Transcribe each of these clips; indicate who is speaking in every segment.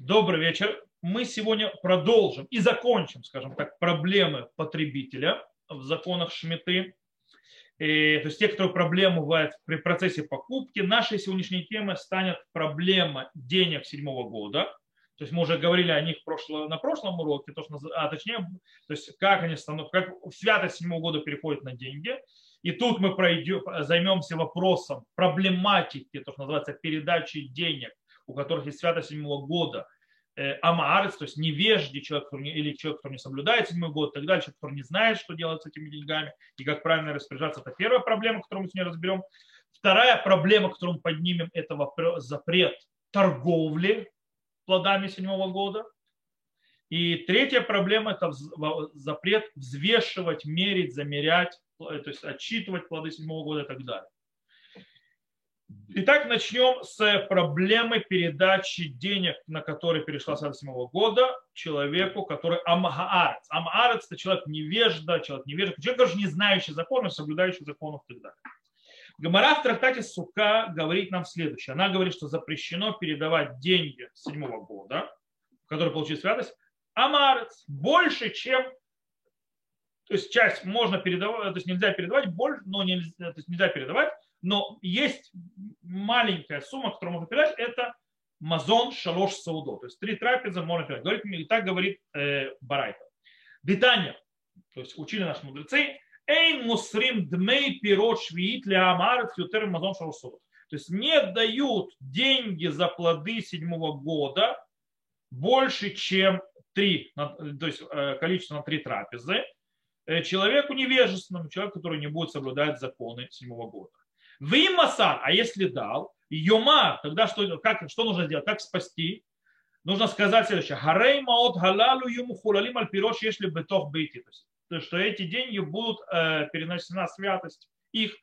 Speaker 1: Добрый вечер. Мы сегодня продолжим и закончим, скажем так, проблемы потребителя в законах Шмиты. И, то есть те, которые проблемы бывают при процессе покупки. Нашей сегодняшней темой станет проблема денег седьмого года. То есть мы уже говорили о них прошло, на прошлом уроке, то, что, а точнее, то есть как они становятся, как святость седьмого года переходит на деньги. И тут мы пройдем, займемся вопросом проблематики, то, что называется передачи денег у которых есть святость седьмого года, э, амаарец, то есть невежди человек, или человек, который не соблюдает седьмой год, и так далее, человек, который не знает, что делать с этими деньгами и как правильно распоряжаться. Это первая проблема, которую мы сегодня разберем. Вторая проблема, которую мы поднимем, это запрет торговли плодами седьмого года. И третья проблема – это запрет взвешивать, мерить, замерять, э, то есть отчитывать плоды седьмого года и так далее. Итак, начнем с проблемы передачи денег, на которые перешла с 7 года, человеку, который амгаарец. Амгаарец – это человек невежда, человек невежда, человек, даже не знающий законов, соблюдающий законов и так далее. Гамара в трактате Сука говорит нам следующее. Она говорит, что запрещено передавать деньги с 7 года, которые получили святость, амарец больше, чем то есть часть можно передавать, то есть нельзя передавать больше, но нельзя, то есть нельзя передавать, но есть маленькая сумма, которую можно передать, это мазон шалош саудо. То есть три трапезы можно передать. Говорит, и так говорит э, Барайта. Детание, то есть учили наши мудрецы, Эйн мусрим дмей пирот швиит для амарец ютер мазон шалош саудо. То есть не дают деньги за плоды седьмого года больше, чем три, то есть э, количество на три трапезы, э, человеку невежественному, человеку, который не будет соблюдать законы седьмого года. Вы масан, а если дал, йома, тогда что, как, что нужно сделать? Как спасти? Нужно сказать следующее. Харей маот халалу юму хулалим аль пирош если бетох бейти. То есть, что эти деньги будут э, переносена святость их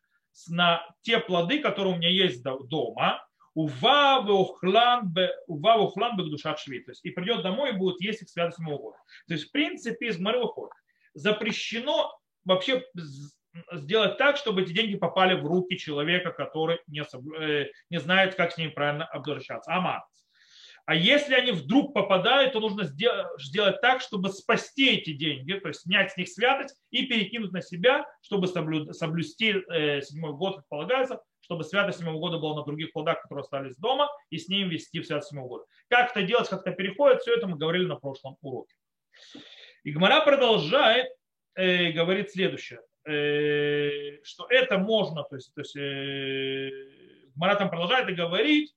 Speaker 1: на те плоды, которые у меня есть дома, ува ухлан бы душа шви. То есть и придет домой и будет есть их святость моего То есть в принципе из Гмары выходит. Запрещено вообще сделать так, чтобы эти деньги попали в руки человека, который не, э, не знает, как с ними правильно обращаться. Амат. А если они вдруг попадают, то нужно сделать так, чтобы спасти эти деньги, то есть снять с них святость и перекинуть на себя, чтобы соблюсти э, седьмой год, как полагается, чтобы святость седьмого года была на других плодах, которые остались дома, и с ним вести в святость седьмого года. Как это делать, как это переходит, все это мы говорили на прошлом уроке. И Гмара продолжает, э, говорит следующее. Э, что это можно, то есть, то есть э, Маратом продолжает и говорить,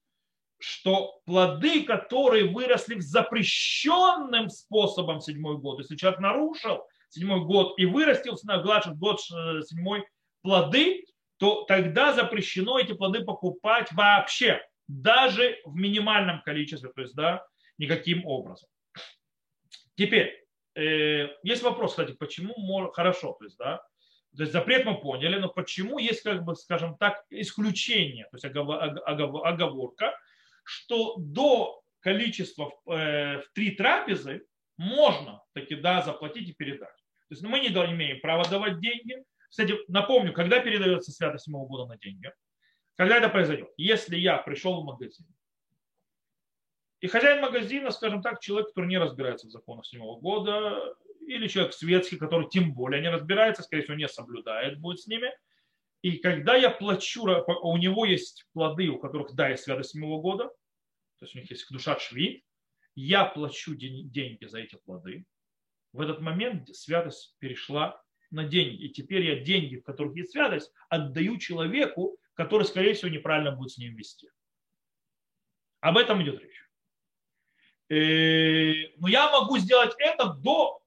Speaker 1: что плоды, которые выросли в запрещенным способом седьмой год, если человек нарушил седьмой год и вырастил на год седьмой плоды, то тогда запрещено эти плоды покупать вообще, даже в минимальном количестве, то есть, да, никаким образом. Теперь, э, есть вопрос, кстати, почему хорошо, то есть, да, то есть запрет мы поняли, но почему есть, как бы, скажем так, исключение, то есть оговорка, что до количества э, в три трапезы можно таки да, заплатить и передать. То есть мы не имеем права давать деньги. Кстати, напомню, когда передается святость седьмого года на деньги? Когда это произойдет? Если я пришел в магазин, и хозяин магазина, скажем так, человек, который не разбирается в законах седьмого года, или человек светский, который тем более не разбирается, скорее всего, не соблюдает, будет с ними. И когда я плачу, у него есть плоды, у которых, да, есть святость седьмого года, то есть у них есть душа шви, я плачу деньги за эти плоды. В этот момент святость перешла на деньги. И теперь я деньги, в которых есть святость, отдаю человеку, который, скорее всего, неправильно будет с ним вести. Об этом идет речь. Э, но я могу сделать это до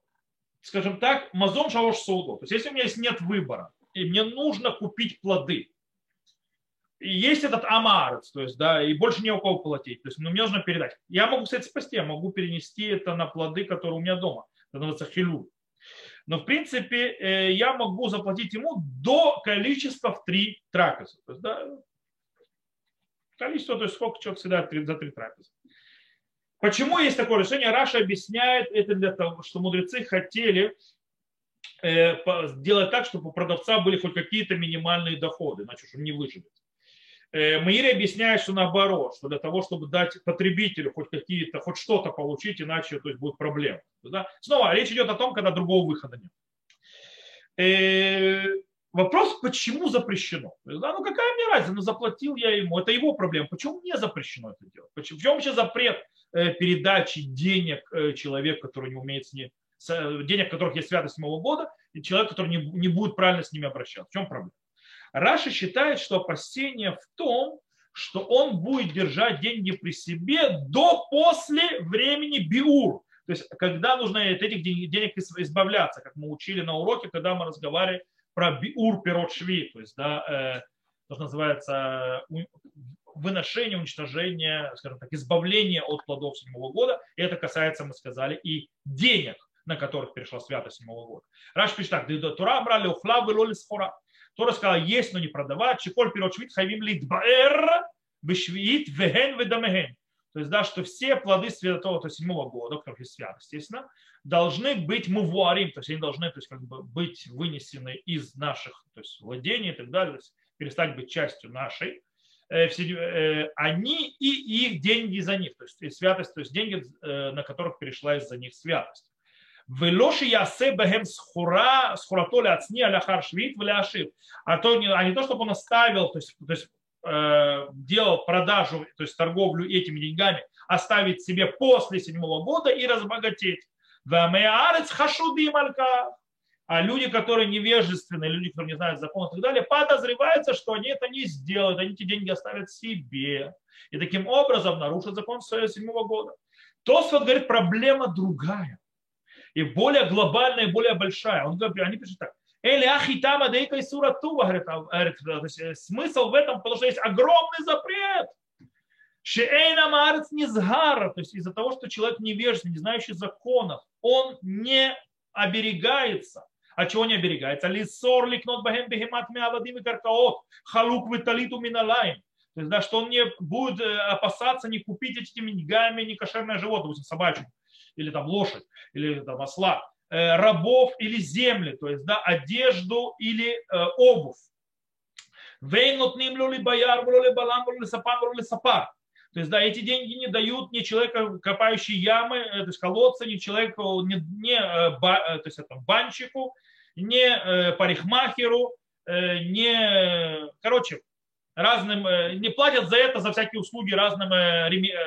Speaker 1: скажем так, мазон шалош саудо. То есть если у меня есть нет выбора, и мне нужно купить плоды, и есть этот амарец, то есть, да, и больше не у кого платить, то есть, ну, мне нужно передать. Я могу, кстати, спасти, я могу перенести это на плоды, которые у меня дома. Это называется хилю. Но, в принципе, э, я могу заплатить ему до количества в три трапезы. То есть, да, количество, то есть сколько человек всегда за три трапезы. Почему есть такое решение? Раша объясняет это для того, что мудрецы хотели э, сделать так, чтобы у продавца были хоть какие-то минимальные доходы, иначе он не выживет. Маири объясняет, что наоборот, что для того, чтобы дать потребителю хоть какие-то, хоть что-то получить, иначе то есть, будут проблемы. Да? Снова речь идет о том, когда другого выхода нет. Вопрос, почему запрещено? Да, ну какая мне разница, ну заплатил я ему, это его проблема. Почему мне запрещено это делать? Почему, в чем вообще запрет передачи денег человеку, который не умеет с ним, денег, которых есть святость седьмого года, и человек, который не, не будет правильно с ними обращаться? В чем проблема? Раша считает, что опасение в том, что он будет держать деньги при себе до после времени биур. То есть, когда нужно от этих денег избавляться, как мы учили на уроке, когда мы разговаривали про биур пирот шви, то есть, да, э, то, что называется выношение, уничтожение, скажем так, избавление от плодов седьмого года. И это касается, мы сказали, и денег, на которых перешла святость седьмого года. Раш пишет так, Тура брали ухла было схора. Тора сказала, есть, но не продавать. Чеколь пирот швид хайвим литбаэр бешвиит веген ведамеген. То есть, да, что все плоды святого, то есть седьмого года, которых есть свят, естественно, должны быть мувуарим, то есть они должны то есть, как бы быть вынесены из наших то есть, владений и так далее, то есть перестать быть частью нашей. Э, э, они и их деньги за них, то есть святость, то есть деньги, э, на которых перешла из-за них святость. Велоши ясе бехем схура, схурато ляцни аляхар швид. А то а не то, чтобы он оставил, то есть, то есть делал продажу, то есть торговлю этими деньгами, оставить себе после седьмого года и разбогатеть. А люди, которые невежественные, люди, которые не знают закон и так далее, подозревается, что они это не сделают, они эти деньги оставят себе. И таким образом нарушат закон седьмого года. Тосфот говорит, проблема другая и более глобальная, и более большая. Он говорит, они пишут так. Или ахитама дейка и суратува, говорит, смысл в этом, потому что есть огромный запрет. Шеэйна маарец низгара, то есть из-за того, что человек невежественный, не знающий законов, он не оберегается. А чего не оберегается? Лисор ликнот бахем бехемат меавадим и каркаот, халук виталиту миналайм. То есть, да, что он не будет опасаться не купить этими деньгами некошерное животное, допустим, собачку или там лошадь, или там осла, э, рабов или земли, то есть да, одежду или э, обувь. Вейнутним ли бояр, ли балам, ли сапан, ли сапар. То есть, да, эти деньги не дают ни человека, копающий ямы, э, то есть колодцы, ни человеку, ни, ни то есть, это, банщику, ни парикмахеру, не, короче, разным, не платят за это, за всякие услуги разным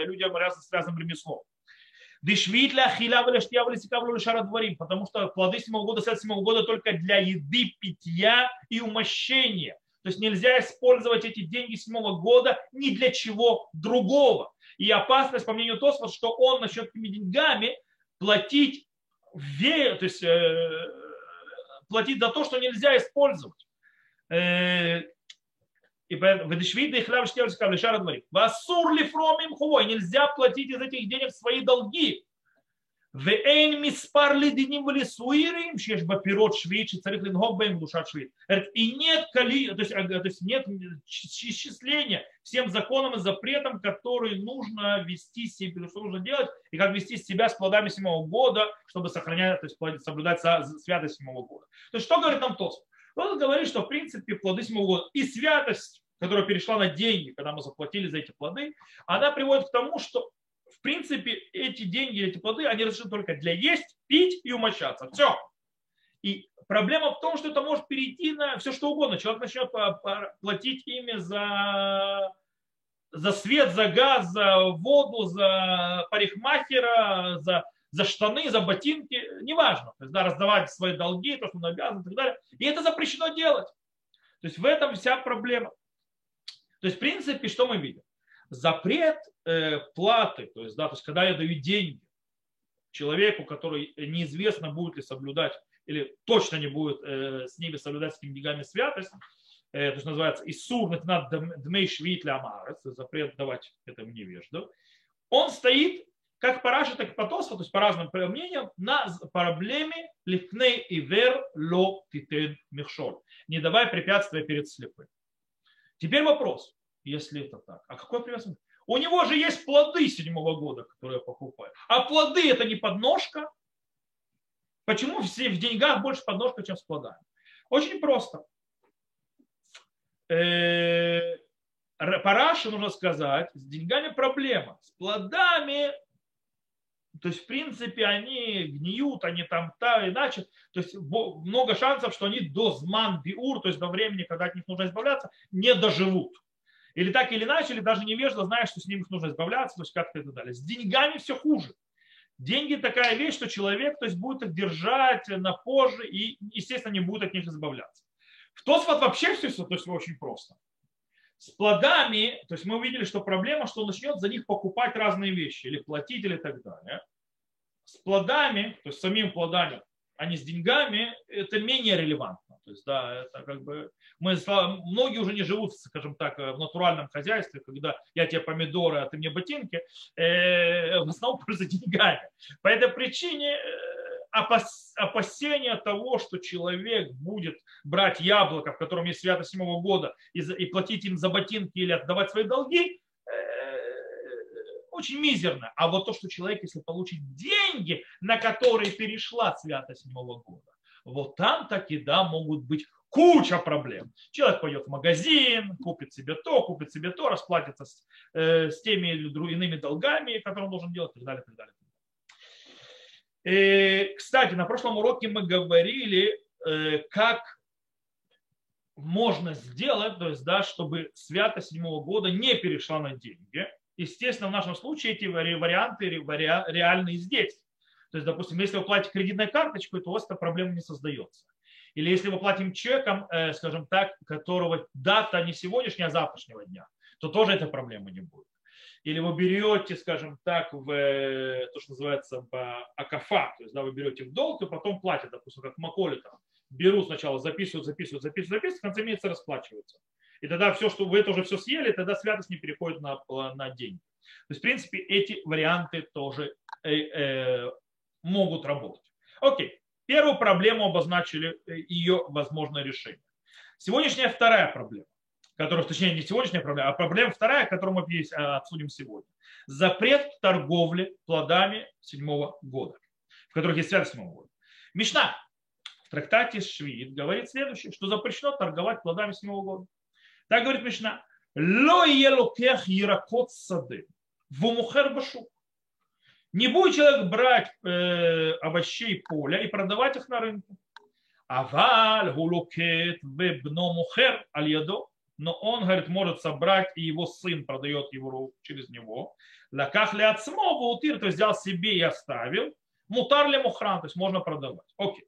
Speaker 1: людям с разным ремеслом. Дешвитля, хиля, штия, валисикавлю, дворим, потому что плоды седьмого года, след седьмого года только для еды, питья и умощения. То есть нельзя использовать эти деньги седьмого года ни для чего другого. И опасность, по мнению Тосфот, что он начнет этими деньгами платить, то есть, э, платить за то, что нельзя использовать. Э, и Ведешвида и хляб штевская лишара дворит. Васур ли фромим хувой. Нельзя платить из этих денег свои долги. Вейн миспар ли диним в лесуирим, шеш бапирот швейчи, царих лингок бэм душа швейт. И нет коли, то есть, то есть нет исчисления всем законам и запретам, которые нужно вести себе, что нужно делать, и как вести себя с плодами седьмого года, чтобы сохранять, то есть соблюдать святость седьмого года. То есть что говорит нам Тосфот? Он говорит, что в принципе плоды седьмого и святость, которая перешла на деньги, когда мы заплатили за эти плоды, она приводит к тому, что в принципе эти деньги, эти плоды, они разрешены только для есть, пить и умощаться. Все. И проблема в том, что это может перейти на все что угодно. Человек начнет платить ими за, за свет, за газ, за воду, за парикмахера, за за штаны, за ботинки, неважно. То есть, да, раздавать свои долги, то, что он обязан и так далее. И это запрещено делать. То есть в этом вся проблема. То есть, в принципе, что мы видим? Запрет э, платы, то есть, да, то есть, когда я даю деньги человеку, который неизвестно, будет ли соблюдать, или точно не будет э, с ними соблюдать с этими деньгами святость, э, то есть называется Исур над дмей швит запрет давать этому невежду, он стоит как по Раши, так и по Тосфу, то есть по разным мнениям, на проблеме лифней и вер ло титен михшоль. Не давай препятствия перед слепым. Теперь вопрос, если это так. А какое препятствие? У него же есть плоды седьмого года, которые я покупаю. А плоды это не подножка. Почему все в деньгах больше подножка, чем с плодами? Очень просто. Э, Параше нужно сказать, с деньгами проблема. С плодами, то есть, в принципе, они гниют, они там та иначе. То есть, много шансов, что они до зман биур, то есть до времени, когда от них нужно избавляться, не доживут. Или так или иначе, или даже невежда знает, что с ними нужно избавляться, то есть как-то так далее. С деньгами все хуже. Деньги такая вещь, что человек то есть, будет их держать на позже и, естественно, не будет от них избавляться. В Тосфот вообще все, то есть очень просто. С плодами, то есть мы увидели, что проблема, что он начнет за них покупать разные вещи, или платить, или так далее. С плодами, то есть самим плодами, а не с деньгами, это менее релевантно. То есть, да, это как бы мы, многие уже не живут, скажем так, в натуральном хозяйстве, когда я тебе помидоры, а ты мне ботинки, э, в основном пользуются деньгами. По этой причине э, опасения того, что человек будет брать яблоко, в котором есть свято седьмого года, и, платить им за ботинки или отдавать свои долги, э, очень мизерно. А вот то, что человек, если получит деньги, на которые перешла свято седьмого года, вот там таки, да, могут быть куча проблем. Человек пойдет в магазин, купит себе то, купит себе то, расплатится с, э, с теми или иными долгами, которые он должен делать, и так далее, и так далее. И, кстати, на прошлом уроке мы говорили, э, как можно сделать, то есть, да, чтобы свято седьмого года не перешла на деньги. Естественно, в нашем случае эти варианты реальны здесь. То есть, допустим, если вы платите кредитной карточкой, то у вас эта проблема не создается. Или если мы платим чеком, э, скажем так, которого дата не сегодняшняя, а завтрашнего дня, то тоже этой проблемы не будет или вы берете, скажем так, в э, то, что называется в акафа, то есть да, вы берете в долг и потом платят, допустим, как Маколи там, берут сначала, записывают, записывают, записывают, записывают, в конце месяца расплачиваются. И тогда все, что вы это уже все съели, тогда святость не переходит на, на деньги. То есть, в принципе, эти варианты тоже э, э, могут работать. Окей. Первую проблему обозначили, э, ее возможное решение. Сегодняшняя вторая проблема которая, точнее, не сегодняшняя проблема, а проблема вторая, которую мы а, обсудим сегодня. Запрет торговли плодами седьмого года, в которых есть связь седьмого года. Мишна в трактате Швид говорит следующее, что запрещено торговать плодами седьмого года. Так говорит Мишна. Ло елокех яракот сады в мухер башу. Не будет человек брать э, овощей поля и продавать их на рынке. Аваль гулокет вебно мухер аль ядо но он, говорит, может собрать, и его сын продает его через него. Лаках ли от утир, то есть взял себе и оставил. Мутар ли мухран, то есть можно продавать. Окей.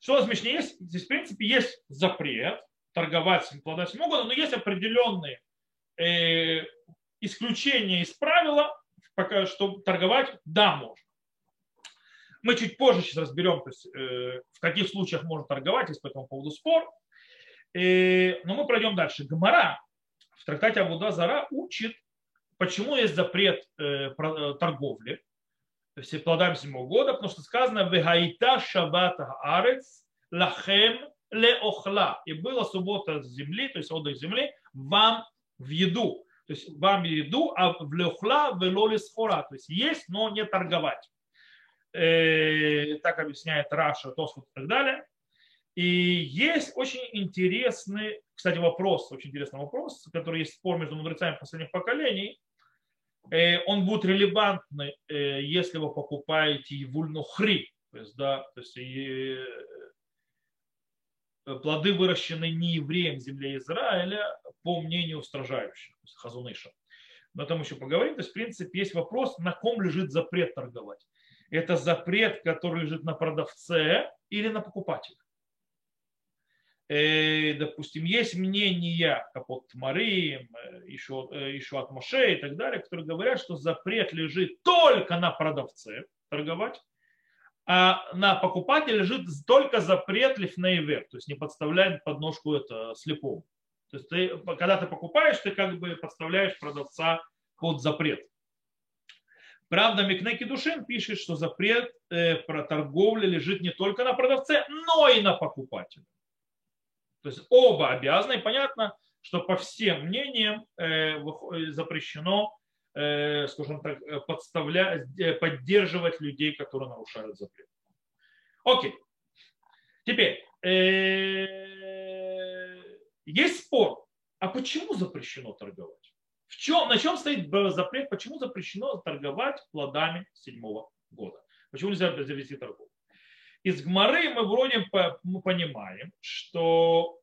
Speaker 1: Что смешнее есть? Здесь, в принципе, есть запрет торговать плодами седьмого но есть определенные э, исключения из правила, пока, что торговать да, можно. Мы чуть позже сейчас разберем, то есть, э, в каких случаях можно торговать, есть по этому поводу спор. И, но мы пройдем дальше. Гмара в трактате Абуда Зара учит, почему есть запрет э, э, торговли, то есть плодами седьмого года, потому что сказано «Вегайта шабата арец лахем леохла». И была суббота земли, то есть отдых земли, вам в еду. То есть вам в еду, а в леохла велоли схора. То есть есть, но не торговать. Э, так объясняет Раша, Тосфот и так далее. И есть очень интересный, кстати, вопрос, очень интересный вопрос, который есть спор между мудрецами последних поколений. Э, он будет релевантный, э, если вы покупаете евульнухри, то есть, да, то есть э, плоды, выращенные не евреем земле Израиля, по мнению устражающих, то есть хазуныша. Но там еще поговорим. То есть, в принципе, есть вопрос, на ком лежит запрет торговать. Это запрет, который лежит на продавце или на покупателе. Э, допустим, есть мнения, как от Мары, еще, еще от Моше и так далее, которые говорят, что запрет лежит только на продавце торговать, а на покупателе лежит только запрет лифнейвер, то есть не подставляет подножку это слепому. То есть ты, когда ты покупаешь, ты как бы подставляешь продавца под запрет. Правда, Микнеки Душин пишет, что запрет э, про торговлю лежит не только на продавце, но и на покупателе. То есть оба обязаны, и понятно, что по всем мнениям э, запрещено, э, скажем так, подставлять, э, поддерживать людей, которые нарушают запрет. Окей. Теперь, есть спор, а почему запрещено торговать? В чем, на чем стоит запрет? Почему запрещено торговать плодами седьмого года? Почему нельзя завести торговлю? Из Гмары мы вроде мы понимаем, что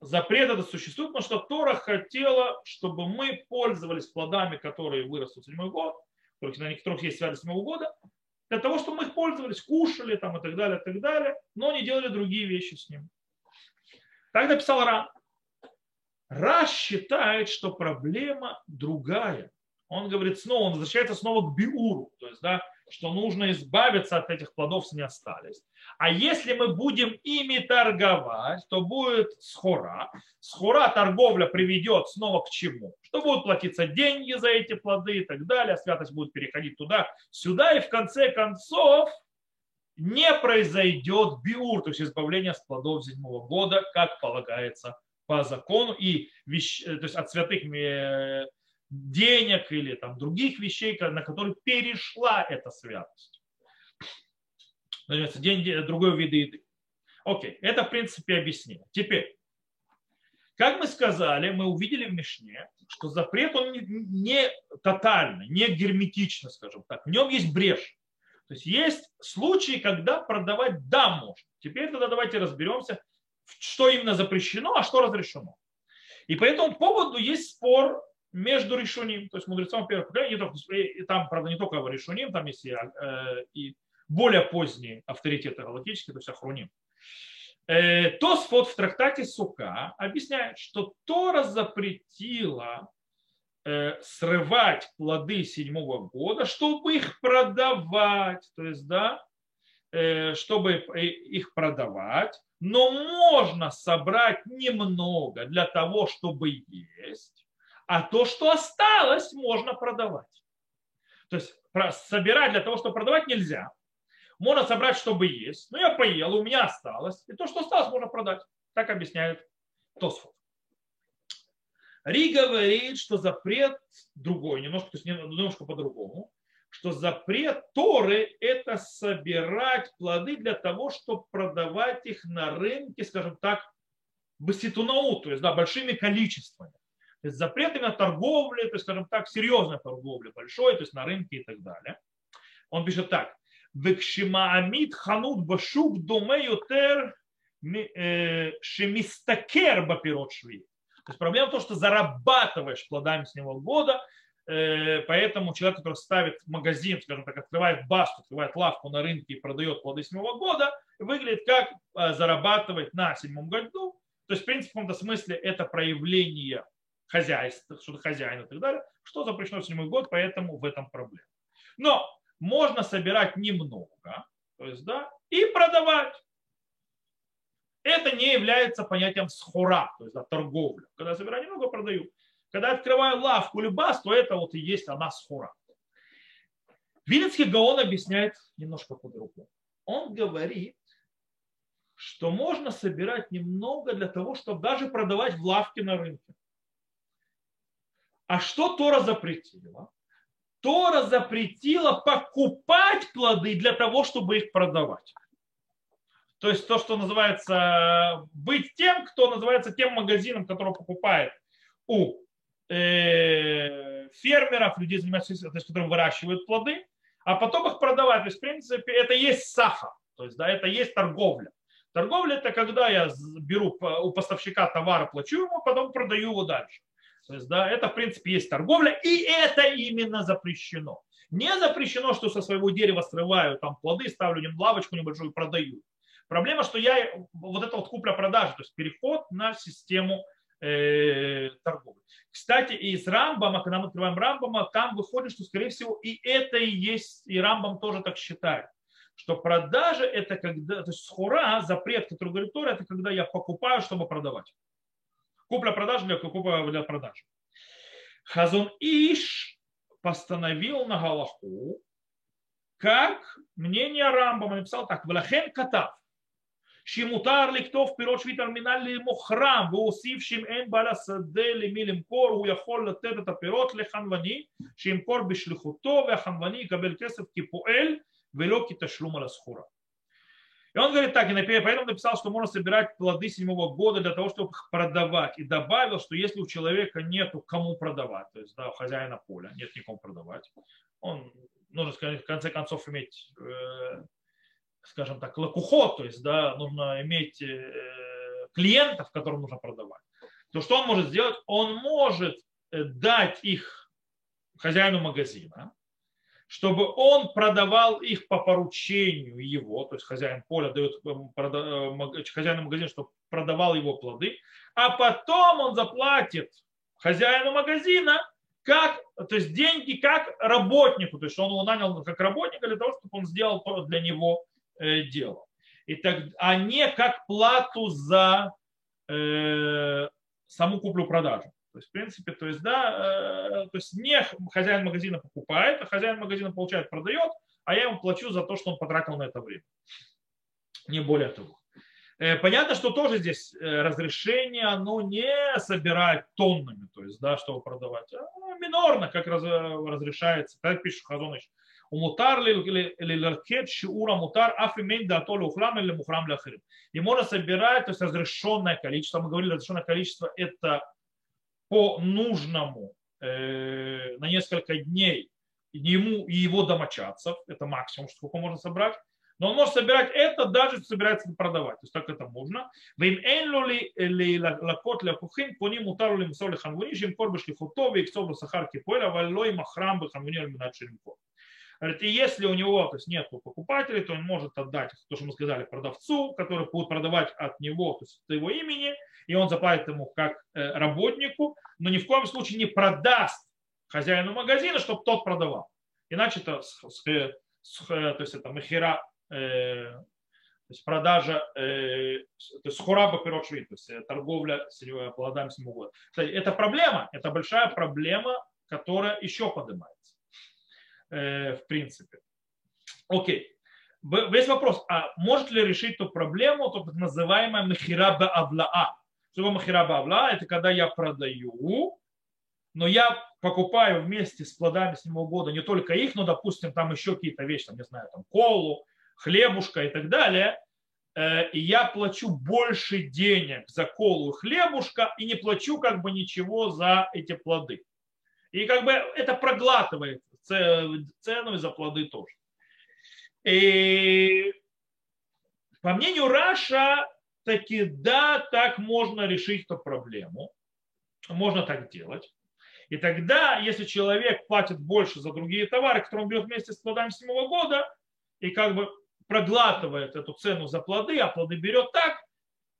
Speaker 1: запрет это существует, потому что Тора хотела, чтобы мы пользовались плодами, которые вырастут в седьмой год, на некоторых есть связь седьмого года, для того, чтобы мы их пользовались, кушали там, и так далее, и так далее, но не делали другие вещи с ним. Так написал Ра. Ра считает, что проблема другая. Он говорит снова, он возвращается снова к биуру, то есть, да, что нужно избавиться от этих плодов, не остались. А если мы будем ими торговать, то будет схора. Схора торговля приведет снова к чему? Что будут платиться деньги за эти плоды и так далее. Святость будет переходить туда, сюда. И в конце концов не произойдет биур, то есть избавление с плодов седьмого года, как полагается по закону и вещ... то есть от святых э, денег или там других вещей, на которые перешла эта святость. Называется деньги, другой вид еды. Окей, это в принципе объяснение. Теперь, как мы сказали, мы увидели в Мишне, что запрет он не тотальный, не герметично, скажем так. В нем есть брешь. То есть есть случаи, когда продавать да можно. Теперь тогда давайте разберемся, что именно запрещено, а что разрешено. И по этому поводу есть спор между решуним, то есть мудрецом первого поколения, и там, правда, не только решуним, там есть и, э, и более поздние авторитеты галактические, то есть ахруним. Э, Тосфот в трактате Сука объясняет, что Тора запретила э, срывать плоды седьмого года, чтобы их продавать, то есть, да, чтобы их продавать, но можно собрать немного для того, чтобы есть, а то, что осталось, можно продавать. То есть собирать для того, чтобы продавать, нельзя. Можно собрать, чтобы есть. Ну, я поел, у меня осталось. И то, что осталось, можно продать. Так объясняет Тосфот. Ри говорит, что запрет другой, немножко, то есть немножко по-другому, что запрет Торы – это собирать плоды для того, чтобы продавать их на рынке, скажем так, баситунаут, то есть да, большими количествами. Есть запрет именно торговли, то есть, скажем так, серьезной торговли, большой, то есть на рынке и так далее. Он пишет так. Векшимаамид ханут башук доме ютер э, шемистакер бапирот шви. То есть проблема в том, что зарабатываешь плодами с него года, э, поэтому человек, который ставит магазин, скажем так, открывает басту, открывает лавку на рынке и продает плоды с него года, выглядит как э, зарабатывать на седьмом году. То есть, в принципе, в каком-то смысле это проявление хозяйство, что-то хозяин и так далее, что запрещено в седьмой год, поэтому в этом проблема. Но можно собирать немного, то есть, да, и продавать. Это не является понятием схура, то есть да, торговля. Когда я собираю немного, продаю. Когда я открываю лавку или то это вот и есть она схура. Вилицкий Гаон объясняет немножко по-другому. Он говорит, что можно собирать немного для того, чтобы даже продавать в лавке на рынке. А что Тора запретила? Тора запретила покупать плоды для того, чтобы их продавать. То есть то, что называется быть тем, кто называется тем магазином, который покупает у э, фермеров, людей, занимающихся, то есть, которые выращивают плоды, а потом их продавать. То есть, в принципе, это есть саха, то есть, да, это есть торговля. Торговля это когда я беру у поставщика товара, плачу ему, потом продаю его дальше. То есть, да, это, в принципе, есть торговля, и это именно запрещено. Не запрещено, что со своего дерева срываю там плоды, ставлю ним лавочку небольшую и продаю. Проблема, что я вот это вот купля-продажа, то есть переход на систему э, торговли. Кстати, из Рамбама, когда мы открываем Рамбама, там выходит, что, скорее всего, и это и есть, и Рамбам тоже так считает, что продажа это когда, то есть схура, запрет, который говорит Тора, это когда я покупаю, чтобы продавать. Купля-продажа для купля для продажи. Хазон Иш постановил на Галаху, как мнение Рамбама написал так, Влахен Катав, שמותר לכתוב פירות שביעית על מינהל למוכרם והוסיף שאם אין בעל השדה למי למכור הוא יכול לתת את הפירות לחנווני שימכור בשליחותו והחנווני יקבל כסף כפועל ולא כתשלום על הסחורה. И он говорит так, и поэтому написал, что можно собирать плоды седьмого года для того, чтобы их продавать. И добавил, что если у человека нету кому продавать, то есть да, у хозяина поля нет никому продавать, он нужно, сказать, в конце концов иметь, э, скажем так, лакухот, то есть да, нужно иметь э, клиентов, которым нужно продавать. То что он может сделать? Он может э, дать их хозяину магазина, чтобы он продавал их по поручению его, то есть хозяин поля дает э, э, хозяину магазина, чтобы продавал его плоды, а потом он заплатит хозяину магазина как, то есть деньги как работнику, то есть он его нанял как работника для того, чтобы он сделал для него э, дело. И так, а не как плату за э, саму куплю-продажу. То есть, в принципе, то есть, да, э, то есть не хозяин магазина покупает, а хозяин магазина получает, продает, а я ему плачу за то, что он потратил на это время. Не более того. Э, понятно, что тоже здесь э, разрешение, оно не собирать тоннами, то есть, да, чтобы продавать, а минорно, как раз, разрешается. Так пишет Хазоныч. Умутар ли ларкет шиура мутар афимень да то ухрам или мухрам ляхрим. И можно собирать, то есть разрешенное количество. Мы говорили, разрешенное количество это по нужному э, на несколько дней ему и его домочадцев, это максимум, сколько можно собрать, но он может собирать это, даже собирается продавать. То есть так это можно. Вим энло ли лакот лакухин, по ним утару ли мусор ли ханвуни, шим кор башлифутови, их собру сахар кипойла, валлой махрам бы ханвуни альминат шеримкор. Говорит, и если у него то есть, нет покупателей, то он может отдать, то, что мы сказали, продавцу, который будет продавать от него, то есть от его имени, и он заплатит ему как э, работнику, но ни в коем случае не продаст хозяину магазина, чтобы тот продавал. Иначе это, э, то есть это махера, э, то есть продажа, то есть хураба пирот то есть торговля плодами седьмого года. Это проблема, это большая проблема, которая еще поднимается в принципе. Окей. Весь вопрос, а может ли решить эту проблему так называемая махираба авлаа? Что махира бавла? Это когда я продаю, но я покупаю вместе с плодами седьмого года не только их, но, допустим, там еще какие-то вещи, там, не знаю, там колу, хлебушка и так далее, э, и я плачу больше денег за колу и хлебушка и не плачу как бы ничего за эти плоды. И как бы это проглатывает цену за плоды тоже. И по мнению Раша, таки да, так можно решить эту проблему. Можно так делать. И тогда, если человек платит больше за другие товары, которые он берет вместе с плодами седьмого года, и как бы проглатывает эту цену за плоды, а плоды берет так,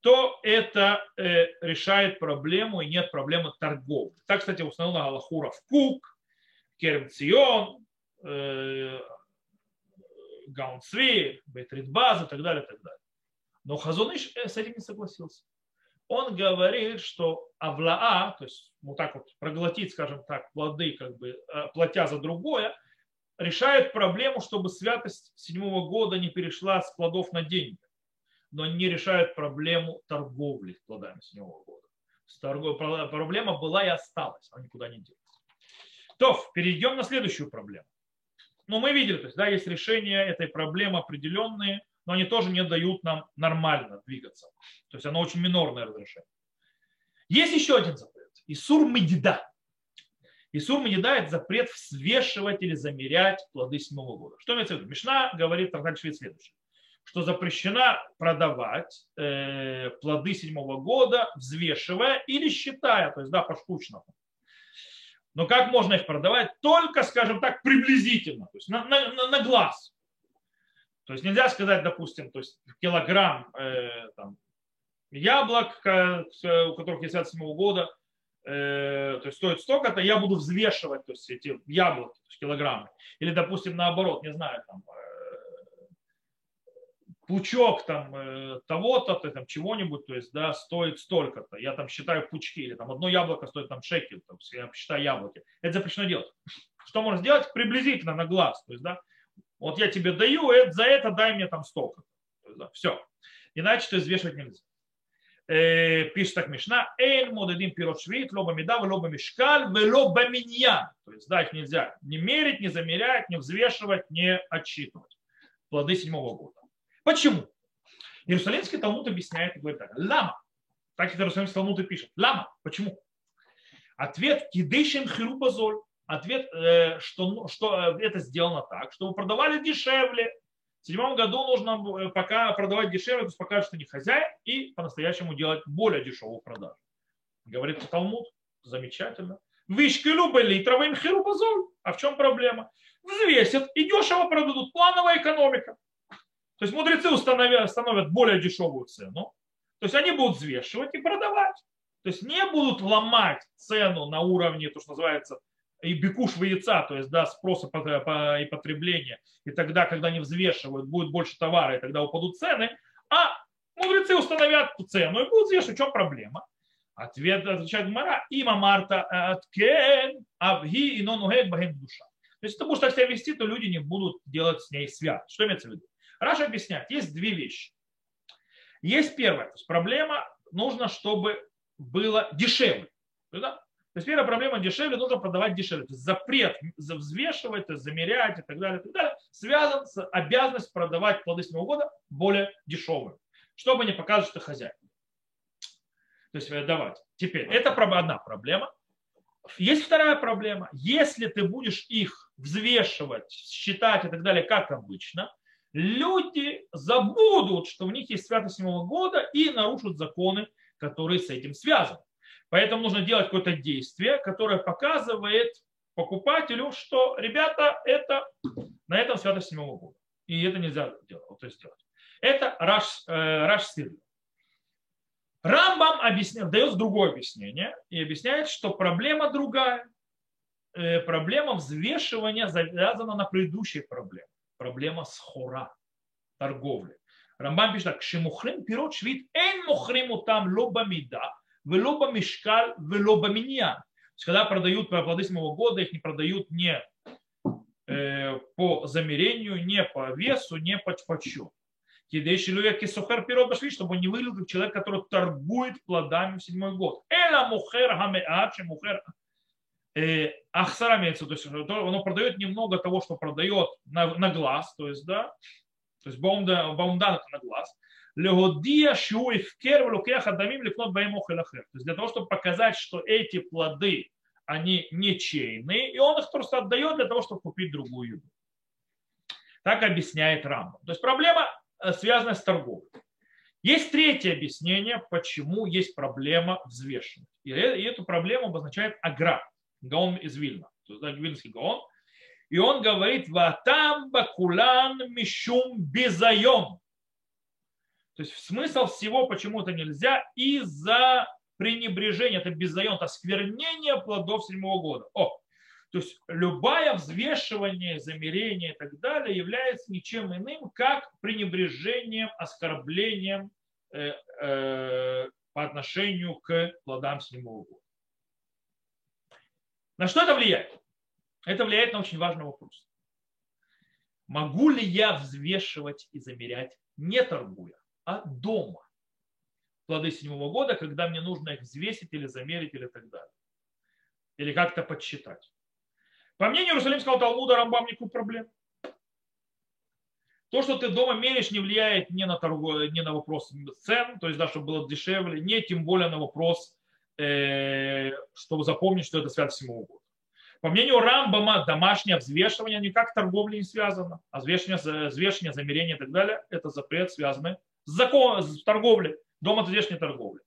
Speaker 1: то это э, решает проблему и нет проблемы торговли. Так, кстати, установил Аллахура в Кук, Кермцион, э, Гаунцви, Бейтритбаз и так далее, так далее. Но Хазуныш э, с этим не согласился. Он говорит, что Авлаа, то есть вот так вот проглотить, скажем так, плоды, как бы э, платя за другое, решает проблему, чтобы святость седьмого года не перешла с плодов на деньги, но не решает проблему торговли плодами седьмого года. Проблема была и осталась, она никуда не делась. То, перейдем на следующую проблему. Ну, мы видели, то есть, да, есть решения этой проблемы определенные – но они тоже не дают нам нормально двигаться. То есть оно очень минорное разрешение. Есть еще один запрет. Исур медида. Исур медида – это запрет взвешивать или замерять плоды седьмого года. Что имеется в виду? Мишна говорит в Швейц следующее что запрещено продавать э, плоды седьмого года, взвешивая или считая, то есть да, поштучно. Но как можно их продавать? Только, скажем так, приблизительно, то есть на, на, на глаз. То есть нельзя сказать, допустим, то есть килограмм э, там, яблок, у которых есть 57 года, э, то есть стоит столько-то, я буду взвешивать то есть, эти яблоки, то есть килограммы. Или, допустим, наоборот, не знаю, там, э, пучок там э, того-то, там чего-нибудь, то есть, да, стоит столько-то. Я там считаю пучки, или там одно яблоко стоит там шекель, есть я считаю яблоки. Это запрещено делать. Что можно сделать? Приблизительно на глаз. То есть, да, вот я тебе даю, за это дай мне там столько. Все. Иначе то взвешивать нельзя. Э, пишет так Мишна, Эль модадим пирот швид, лоба меда, лоба мешкаль, лоба миньян. То есть да, их нельзя не мерить, не замерять, не взвешивать, не отсчитывать. Плоды седьмого года. Почему? Иерусалимский Талмуд объясняет и говорит так. Лама. Так Иерусалимский Талмуд и пишет. Лама. Почему? Ответ кидышем хирупазоль. Ответ, э, что, ну, что э, это сделано так, чтобы продавали дешевле. В седьмом году нужно э, пока продавать дешевле, то есть показывать, что не хозяин, и по-настоящему делать более дешевую продажу. Говорит Талмуд, замечательно. Вишкилю литровым хирубазоль. А в чем проблема? Взвесят и дешево продадут. Плановая экономика. То есть мудрецы установят, установят более дешевую цену. То есть они будут взвешивать и продавать. То есть не будут ломать цену на уровне, то, что называется, и бекуш яйца, то есть да, спроса и потребления. И тогда, когда они взвешивают, будет больше товара, и тогда упадут цены. А мудрецы установят цену и будут взвешивать. В чем проблема? Ответ отвечает Мара. Има Марта аткен абги и нонугек баген душа. То есть, ты будешь так себя вести, то люди не будут делать с ней свят. Что имеется в виду? Раша объясняет, есть две вещи. Есть первая, то есть проблема, нужно, чтобы было дешевле. То есть первая проблема дешевле, нужно продавать дешевле. То есть запрет взвешивать, замерять и так далее, и так далее связан с обязанностью продавать плоды с года более дешевые, чтобы не показывать, что хозяин. То есть э, давать. Теперь, это одна проблема. Есть вторая проблема. Если ты будешь их взвешивать, считать и так далее, как обычно, люди забудут, что у них есть святость седьмого года и нарушат законы, которые с этим связаны. Поэтому нужно делать какое-то действие, которое показывает покупателю, что, ребята, это на этом святость седьмого года. И это нельзя делать. То есть делать. Это Раш, э, Раш Сирли. Рамбам объясняет, дает другое объяснение и объясняет, что проблема другая. Э, проблема взвешивания завязана на предыдущей проблеме. Проблема схора, торговли. Рамбам пишет так, шимухрим пирот швид эн мухриму там лоба мида, велоба мишкаль, велоба миньян. То есть, когда продают плоды седьмого года, их не продают не э, по замерению, не по весу, не по почету. Кидейши люяки сухар пирот башви, чтобы он не выглядел как человек, который торгует плодами в седьмой год. Эла мухер хамеат, мухер ахсара имеется, то есть оно продает немного того, что продает на, на глаз, то есть, да, то есть баумдан это на глаз. Легодия шу и вкер лукех адамим ликнот баим. То есть для того, чтобы показать, что эти плоды, они ничейные, и он их просто отдает для того, чтобы купить другую еду. Так объясняет Рамбам. То есть проблема Э, связанная с торговлей. Есть третье объяснение, почему есть проблема взвешивать. И эту проблему обозначает Агра, Гаон из Вильна, то есть Вильнский Гаон. И он говорит, ватам бакулан мишум безайом. То есть смысл всего, почему это нельзя, из-за пренебрежения, это безайон, это осквернение плодов седьмого года. О, то есть любое взвешивание, замерение и так далее является ничем иным, как пренебрежением, оскорблением э, э, по отношению к плодам седьмого года. На что это влияет? Это влияет на очень важный вопрос. Могу ли я взвешивать и замерять, не торгуя, дома? Плоды седьмого года, когда мне нужно их взвесить или замерить или так далее. Или как-то подсчитать. По мнению Иерусалимского Талмуда, Рамбам никаких проблем. То, что ты дома меришь, не влияет ни на, торгу, ни на вопрос цен, то есть, да, чтобы было дешевле, не тем более на вопрос, э, чтобы запомнить, что это свято всему года. По мнению Рамбама, домашнее взвешивание никак с торговлей не связано, а взвешивание, взвешивание, замерение и так далее – это запрет, связанный закон, с торговлей, дома взвешивания торговли.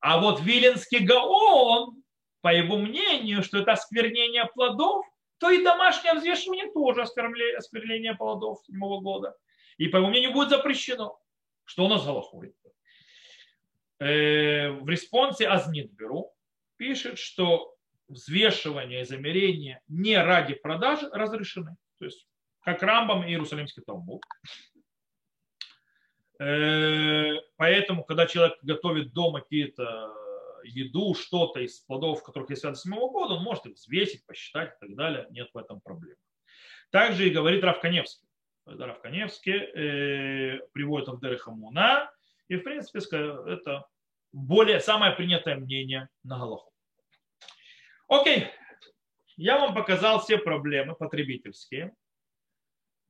Speaker 1: А вот Виленский Гаон по его мнению, что это осквернение плодов, то и домашнее взвешивание тоже осквернение плодов седьмого года. И по его мнению будет запрещено. Что у нас Галахой? Э, в респонсе Азнитберу пишет, что взвешивание и замерение не ради продажи разрешены. То есть, как Рамбам и Иерусалимский Талмуд. Э, поэтому, когда человек готовит дома какие-то еду, что-то из плодов, в которых есть святость седьмого года, он может их взвесить, посчитать и так далее. Нет в этом проблемы. Также и говорит Равканевский. Равканевский э, приводит Авдеры Хамуна. И, в принципе, это более самое принятое мнение на Галаху. Окей. Я вам показал все проблемы потребительские.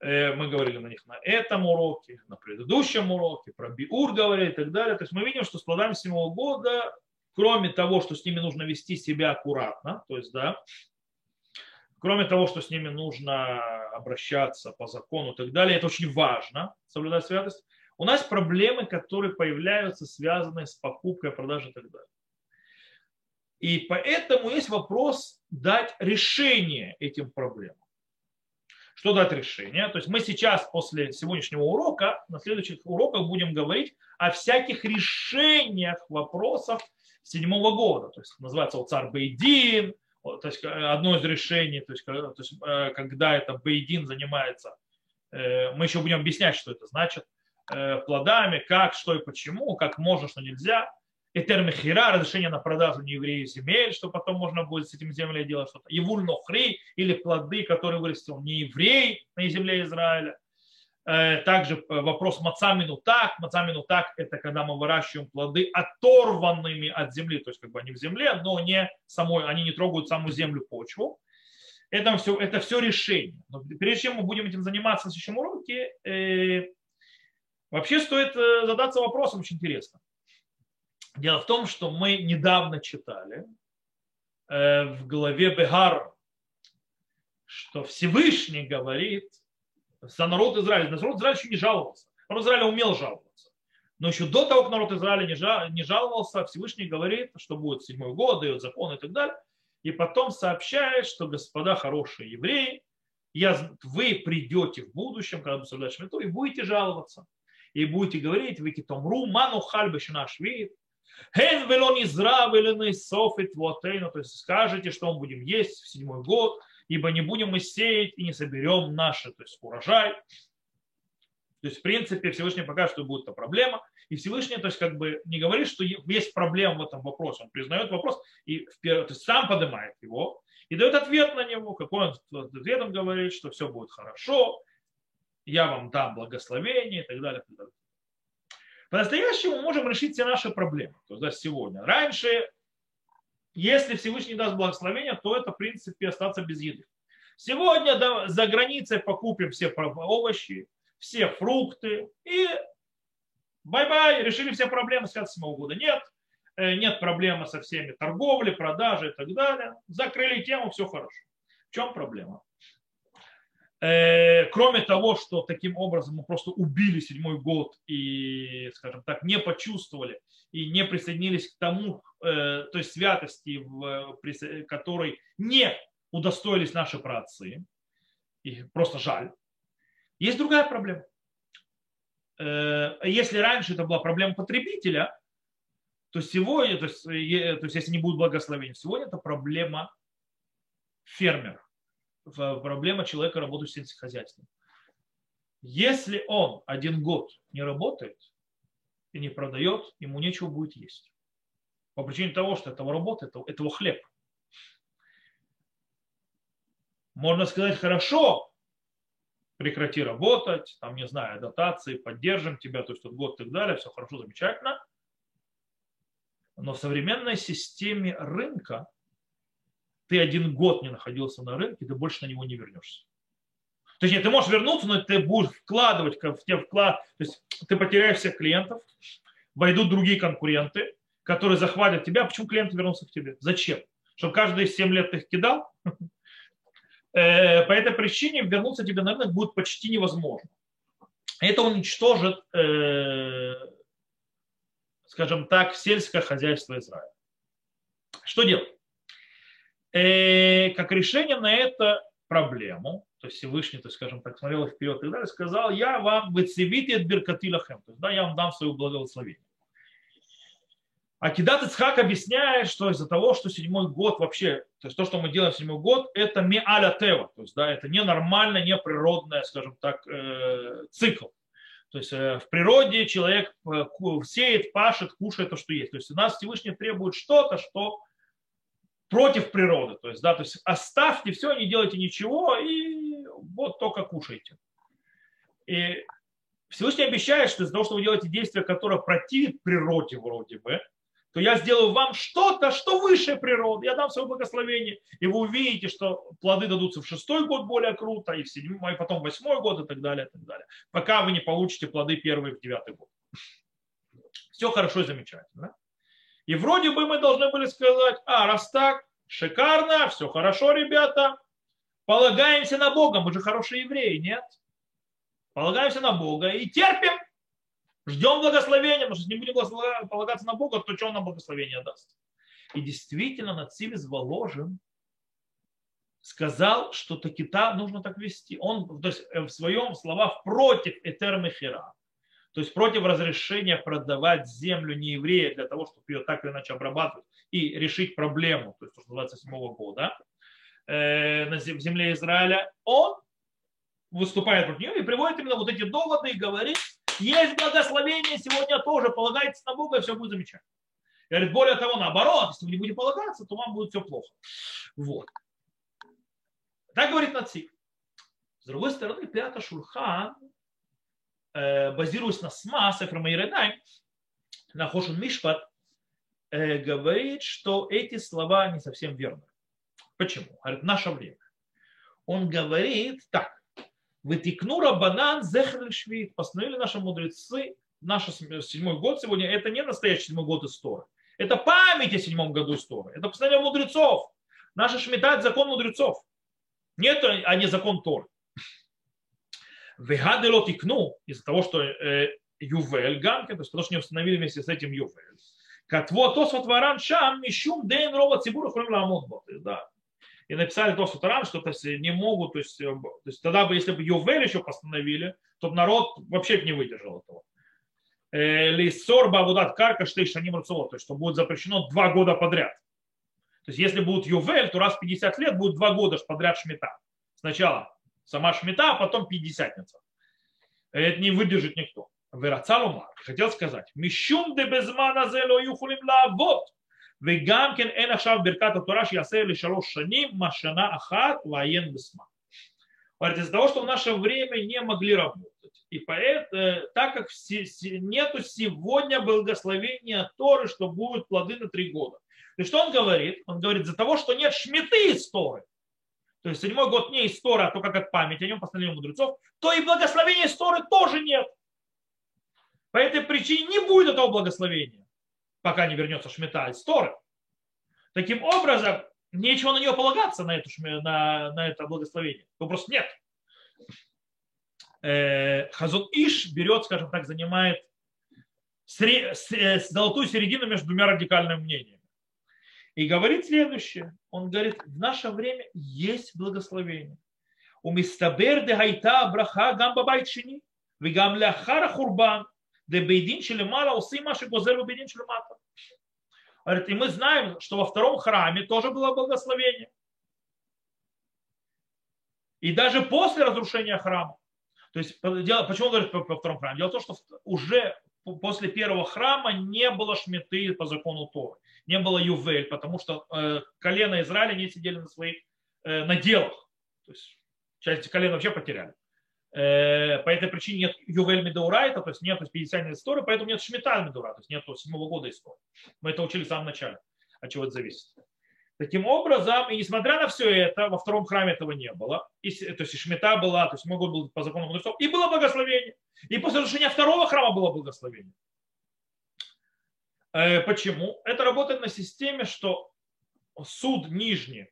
Speaker 1: Э, мы говорили на них на этом уроке, на предыдущем уроке, про Биур говорили и так далее. То есть мы видим, что с плодами седьмого года, кроме того, что с ними нужно вести себя аккуратно, то есть, да, кроме того, что с ними нужно обращаться по закону и так далее, это очень важно, соблюдать святость, у нас проблемы, которые появляются, связанные с покупкой, продажей и так далее. И поэтому есть вопрос дать решение этим проблемам. Что дать решение? То есть мы сейчас после сегодняшнего урока, на следующих уроках будем говорить о всяких решениях вопросов седьмого года. То есть называется вот царь Бейдин, то есть э, одно из решений, то есть, то есть э, когда это Бейдин занимается, э, мы еще будем объяснять, что это значит, плодами, как, что и почему, как можно, что нельзя. Этер Мехира, разрешение на продажу неевреев земель, что потом можно будет с этим землей делать что-то. Евуль Нохри, или плоды, которые вырастил не еврей на земле Израиля. Э, также э, вопрос мацамину так. Мацамину так – это когда мы выращиваем плоды оторванными от земли, то есть как бы они в земле, но не самой, они не трогают саму землю, почву. Это все, это все решение. Но прежде чем мы будем этим заниматься в следующем уроке, э, вообще стоит э, задаться вопросом очень интересно. Дело в том, что мы недавно читали э, в главе Бегар, что Всевышний говорит за народ Израиля. Народ Израиля еще не жаловался. Народ Израиля умел жаловаться. Но еще до того, как народ Израиля не жаловался, Всевышний говорит, что будет седьмой год, дает закон и так далее. И потом сообщает, что господа хорошие евреи, я, вы придете в будущем, когда будете соблюдать шмиту, и будете жаловаться. И будете говорить, вы китомру, ману хальбеш наш вид, Хен велон изра велены софит вотейну, то есть скажете, что мы будем есть в седьмой год, ибо не будем мы сеять и не соберем наши, то есть урожай. То есть, в принципе, Всевышний покажет, что будет эта проблема. И Всевышний, то есть, как бы не говорит, что есть проблема в этом вопросе. Он признает вопрос и то есть, сам поднимает его и дает ответ на него. Какой он ответ он говорит, что все будет хорошо, я вам дам благословение и так далее. И так далее. По-настоящему мы можем решить все наши проблемы. То есть да, сегодня. Раньше, если Всевышний даст благословение, то это, в принципе, остаться без еды. Сегодня да, за границей покупим все овощи, все фрукты и bye-bye, решили все проблемы с 27 года. Нет, э, нет проблемы со всеми торговлей, продажей и так далее. Закрыли тему, все хорошо. В чем проблема? Э, кроме того, что таким образом мы просто убили седьмой год и, скажем так, не почувствовали и не присоединились к тому, э, то есть святости, которой не удостоились наши праотцы, и просто жаль. Есть другая проблема. Э, если раньше это была проблема потребителя, то сегодня, то есть, то есть если не будет благословения, сегодня это проблема фермера проблема человека, работающего в сельскохозяйстве. Если он один год не работает и не продает, ему нечего будет есть. По причине того, что этого работы, этого, этого хлеб. Можно сказать, хорошо, прекрати работать, там, не знаю, дотации, поддержим тебя, то есть тот год и так далее, все хорошо, замечательно. Но в современной системе рынка ты один год не находился на рынке, ты больше на него не вернешься. Точнее, ты можешь вернуться, но ты будешь вкладывать в те вклад, то есть ты потеряешь всех клиентов, войдут другие конкуренты, которые захватят тебя. Почему клиенты вернутся к тебе? Зачем? Чтобы каждые 7 лет ты их кидал? Э, по этой причине вернуться тебе на рынок будет почти невозможно. Это уничтожит, э, скажем так, сельское хозяйство Израиля. Что делать? Э, как решение на эту проблему, то есть Всевышний, то есть, скажем так, смотрел вперед и так далее, сказал, я вам выцевите от беркатилахем, то есть, да, я вам дам свое благословение. А Кидат Ицхак объясняет, что из-за того, что седьмой год вообще, то есть то, что мы делаем в седьмой год, это не аля тева, то есть да, это не нормальное, не природное, скажем так, э, цикл. То есть э, в природе человек э, сеет, пашет, кушает то, что есть. То есть у нас Всевышний требует что-то, что против природы. То есть, да, то есть оставьте все, не делайте ничего и вот только кушайте. И Всевышний обещает, что из-за того, что вы делаете действия, которое противит природе вроде бы, то я сделаю вам что-то, что выше природы. Я дам свое благословение. И вы увидите, что плоды дадутся в шестой год более круто, и в седьмой, и потом в восьмой год, и так далее, и так далее. Пока вы не получите плоды первые в девятый год. Все хорошо и замечательно. И вроде бы мы должны были сказать, а, раз так, шикарно, все хорошо, ребята, полагаемся на Бога, мы же хорошие евреи, нет? Полагаемся на Бога и терпим, Ждем благословения, потому что если не будем полагаться на Бога, то что он нам благословение даст? И действительно, Нацилис Воложин сказал, что Такита нужно так вести. Он то есть, э, в своем словах против Этермехера, то есть против разрешения продавать землю нееврея для того, чтобы ее так или иначе обрабатывать и решить проблему, то есть то, что 27 года э, на земле Израиля, он выступает против нее и приводит именно вот эти доводы и говорит, есть благословение, сегодня тоже полагайтесь на Бога, и все будет замечательно. И говорит, более того, наоборот, если вы не будете полагаться, то вам будет все плохо. Вот. Так говорит Нацик. С другой стороны, Пята Шурхан, базируясь на СМА, Сефра Майредай, на Хошин Мишпат, э, говорит, что эти слова не совсем верны. Почему? Говорит, наше время. Он говорит так. Вытекнура банан зехр швид. Постановили наши мудрецы, наш седьмой год сегодня, это не настоящий седьмой год истории. Это память о седьмом году истории. Это постановление мудрецов. Наша шмита – закон мудрецов. Нет, а не закон Тор. Вегадело тикну, из-за того, что э, Ювель, Ганкин, то есть потому что не установили вместе с этим Ювель. Катво то сотворан шам, мишум ден рова цибура хрим ламот. Да и написали то, что Таран, что то есть, не могут, то есть, э, то есть тогда бы, если бы Ювель еще постановили, то народ вообще не выдержал этого. Э, Лисор Бавудат Карка Штейшаним Рацуло, то есть что будет запрещено два года подряд. То есть если будет Ювель, то раз в 50 лет будет два года подряд шмета. Сначала сама шмета, а потом пятидесятница. Это не выдержит никто. Верацалума, хотел сказать, Мишум де безмана зело юхулим лавот. וגם כן אין עכשיו ברכת התורה שיעשה לשלוש שנים מה שנה אחת לעיין בשמה. Говорит, из-за того, что в наше время не могли работать. И поэтому, так как нету сегодня благословения Торы, что будут плоды на три года. И что он говорит? Он говорит, из-за того, что нет шметы из Торы, то есть седьмой год не из Торы, а только как память о нем постановление мудрецов, то и благословения из Торы тоже нет. По этой причине не будет этого благословения пока не вернется шмета из. Таким образом, нечего на нее полагаться, на, эту, на, на это благословение. Его просто нет. Э, Хазон Иш берет, скажем так, занимает э, золотую середину между двумя радикальными мнениями. И говорит следующее. Он говорит, в наше время есть благословение. У мистабер де гайта браха гамба байтшини, вигам ляхара хурбан, Дебейдин Шелемала Усима Шигозеру Бейдин Шелемата. Говорит, и мы знаем, что во втором храме тоже было благословение. И даже после разрушения храма. То есть, почему говорит по, втором храме? Дело в том, что уже после первого храма не было шметы по закону Торы. Не было ювель, потому что э, колено Израиля не сидели на своих э, наделах. То есть часть колена вообще потеряли. Э, по этой причине нет Ювель Медаурайта, то есть нет 50 истории, поэтому нет Шмиталь Медура, то есть нет седьмого года истории. Мы это учили в самом начале, от чего это зависит. Таким образом, и несмотря на все это, во втором храме этого не было. И, то есть и Шмита была, то есть могут был по закону мудрецов, и было благословение. И после разрушения второго храма было благословение. Э, почему? Это работает на системе, что суд нижний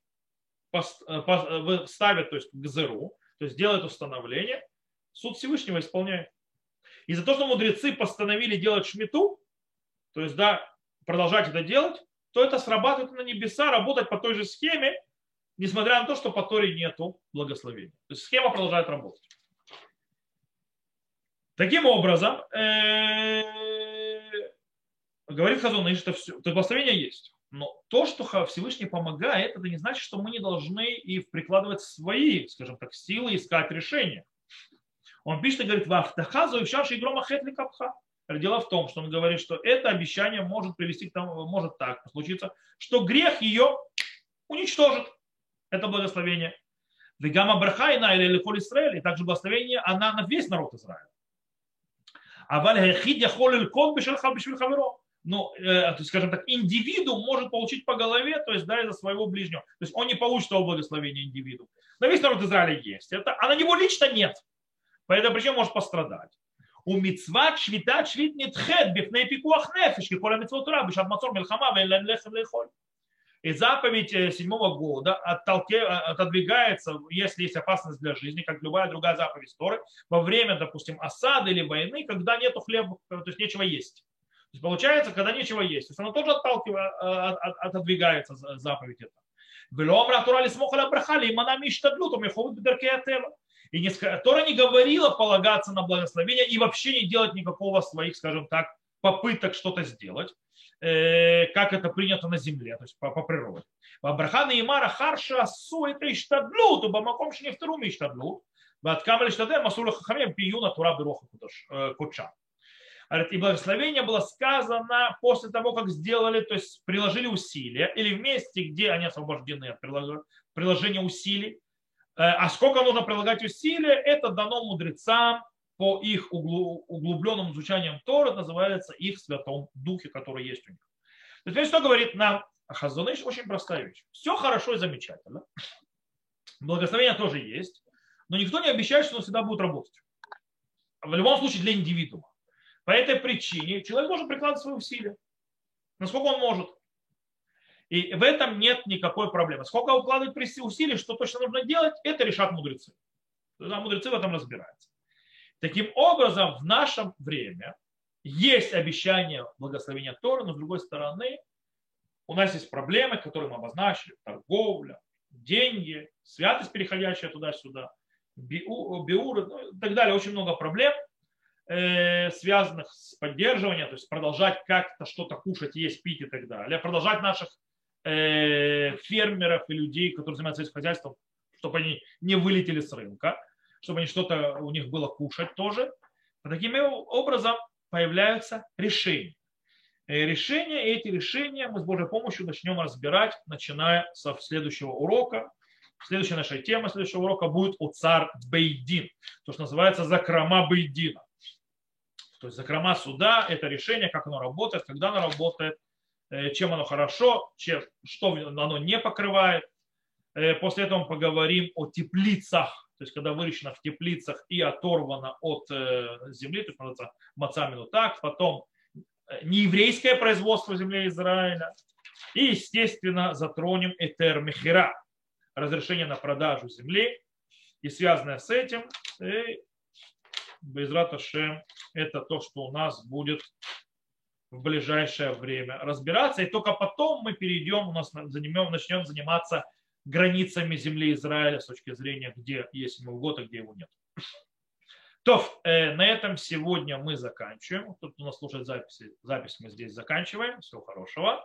Speaker 1: э, ставит то есть, к зеру, то есть делает установление, суд Всевышнего исполняет. И за то, что мудрецы постановили делать шмету, то есть, да, продолжать это делать, то это срабатывает на небеса, работать по той же схеме, несмотря на то, что по Торе нету благословения. То есть схема продолжает работать. Таким образом, э, говорит Хазон, что все, благословение есть. Но то, что Всевышний помогает, это не значит, что мы не должны и прикладывать свои, скажем так, силы, искать решения. Он пишет и говорит, «Вахтахазу и шаши грома хетли капха». Дело в том, что он говорит, что это обещание может привести к тому, может так случиться, что грех ее уничтожит. Это благословение. Вегама брахайна или лихоль Израиль, и также благословение, она на весь народ Израиля. А валь хид яхоль бешвиль хаверо. Ну, э, скажем так, индивидуум может получить по голове, то есть, да, из-за своего ближнего. То есть он не получит того благословения индивиду. Но весь народ Израиля есть. Это, а на него лично нет. По этой причине может пострадать. У мицват швитат швит нитхет бифней пикуах нефиш, коля мицвот ура, бешат мацор мельхама, вэлем лехем лехоль. И заповедь э, седьмого года отталке, э, отодвигается, если есть опасность для жизни, как любая другая заповедь Торы, во время, допустим, осады или войны, когда нету хлеба, то есть нечего есть есть получается, когда нечего есть. То есть оно тоже отталкивает, э, отодвигается заповедь это. И не, Тора не говорила полагаться на благословение и вообще не делать никакого своих, скажем так, попыток что-то сделать, э, как это принято на земле, то есть по, по природе. Абрахана и Мара Харша Су это иштадлут, у Бамаком втором иштадлут. Ваткамали штаде Масула Хахамем пиюна Тура Бероха Куча. И благословение было сказано после того, как сделали, то есть приложили усилия, или вместе, где они освобождены от приложения усилий. Э, а сколько нужно прилагать усилия, это дано мудрецам по их углубленным изучениям Тора, называется их святом духе, который есть у них. Теперь что говорит нам Хазуныш? Очень простая вещь. Все хорошо и замечательно. Благословение тоже есть, но никто не обещает, что он всегда будет работать. В любом случае для индивидуума. По этой причине человек должен прикладывать свои усилия, насколько он может. И в этом нет никакой проблемы. Сколько укладывать усилий, что точно нужно делать, это решат мудрецы. Тогда мудрецы в этом разбираются. Таким образом, в наше время есть обещание благословения Торы, но с другой стороны, у нас есть проблемы, которые мы обозначили, торговля, деньги, святость, переходящая туда-сюда, биуры ну, и так далее. Очень много проблем – связанных с поддерживанием, то есть продолжать как-то что-то кушать, есть, пить и так далее, продолжать наших э, фермеров и людей, которые занимаются этим хозяйством, чтобы они не вылетели с рынка, чтобы они что-то у них было кушать тоже. Таким образом появляются решения. Э, решения, и эти решения мы с Божьей помощью начнем разбирать, начиная со следующего урока. Следующая наша тема следующего урока будет у царь Бейдин, то, что называется закрома Бейдина. То есть закрома суда – это решение, как оно работает, когда оно работает, э, чем оно хорошо, чем, что оно не покрывает. Э, после этого мы поговорим о теплицах, то есть когда выращено в теплицах и оторвано от э, земли, то есть называется мацамину так, потом нееврейское производство земли Израиля, и, естественно, затронем Этер Мехира, разрешение на продажу земли, и связанное с этим Безрат Ашем, это то, что у нас будет в ближайшее время разбираться. И только потом мы перейдем, у нас занемем, начнем заниматься границами земли Израиля с точки зрения, где есть год, а где его нет. То, э, на этом сегодня мы заканчиваем. Тут у нас слушает записи, запись мы здесь заканчиваем. Всего хорошего.